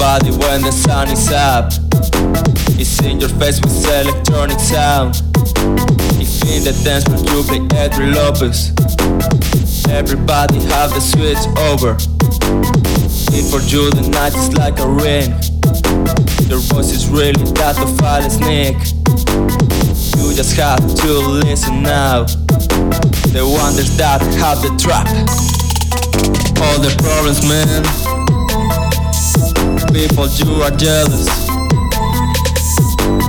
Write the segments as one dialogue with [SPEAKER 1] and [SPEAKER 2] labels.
[SPEAKER 1] body when the sun is up. It's in your face with electronic sound. It's in the dance floor you play Adry Lopez. Everybody have the switch over. If for you the night is like a ring. Your voice is really that to file sneak. You just have to listen now. The wonders that have the trap. All the problems, man. People, you are jealous.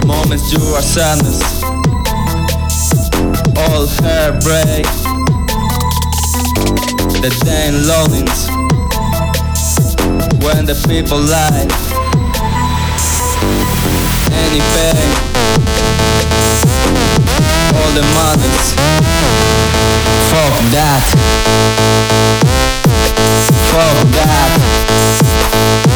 [SPEAKER 1] Moments, you are sadness. All hair break. The day in loneliness. When the people lie. Any pain. All the mothers. Fuck that. Fuck that.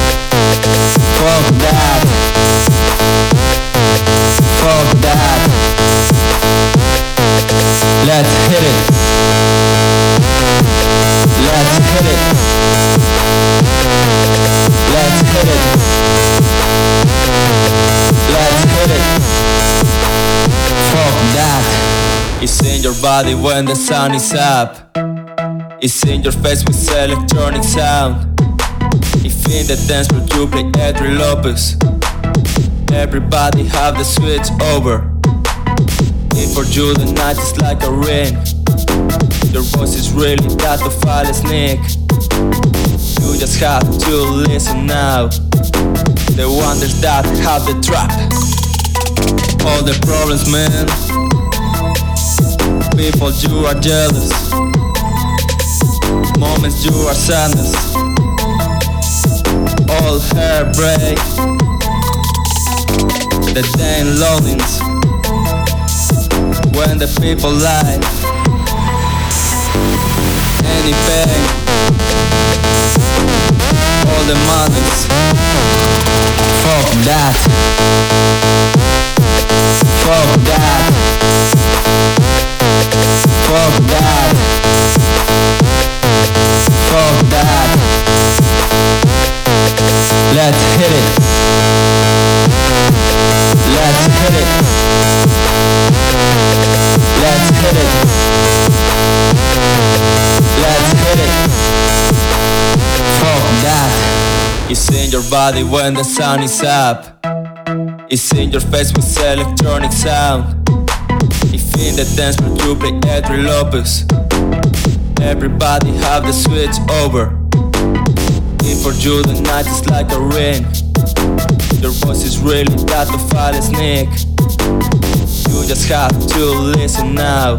[SPEAKER 1] Hit it. Let's hit it. Let's hit it. Let's hit it. Fuck that. It's in your body when the sun is up. It's in your face with electronic sound. If in the dance floor you play Adry Lopez. Everybody have the switch over. For you the night is like a ring. Your voice is really that file a sneak. You just have to listen now. The wonders that have the trap. All the problems, man. People, you are jealous. Moments, you are sadness. All hair break. The day in loneliness. When the people lie. Any pain. All the mothers. Fuck that. Fuck that. Fuck that. Fuck that. Let's hit it. It's in your body when the sun is up. It's in your face with electronic sound. If in the dance floor you play Adry Lopez. Everybody have the switch over. If for you the night is like a ring. Your voice is really that to file a sneak. You just have to listen now.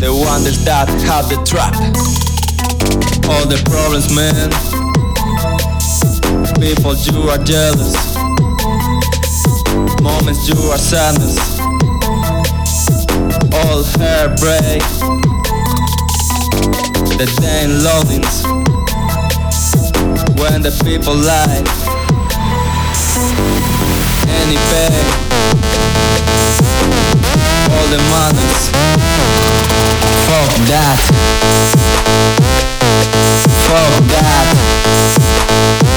[SPEAKER 1] The wonders that have the trap. All the problems, man people you are jealous. Moments you are sadness. All hair break. The day in loathings When the people lie. Any pain. All the madness. Fuck that. Fuck that.